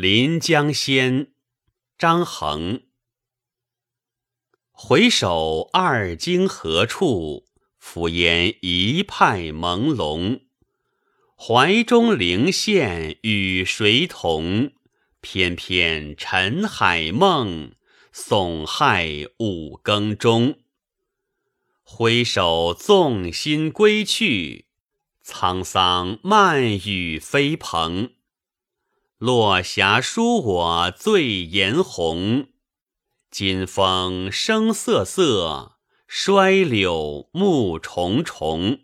临江仙》张衡。回首二京何处？复言一派朦胧。怀中灵线与谁同？翩翩沉海梦，悚骇五更钟。挥手纵心归去，沧桑漫雨飞蓬。落霞疏我醉颜红，金风声瑟瑟，衰柳暮重重。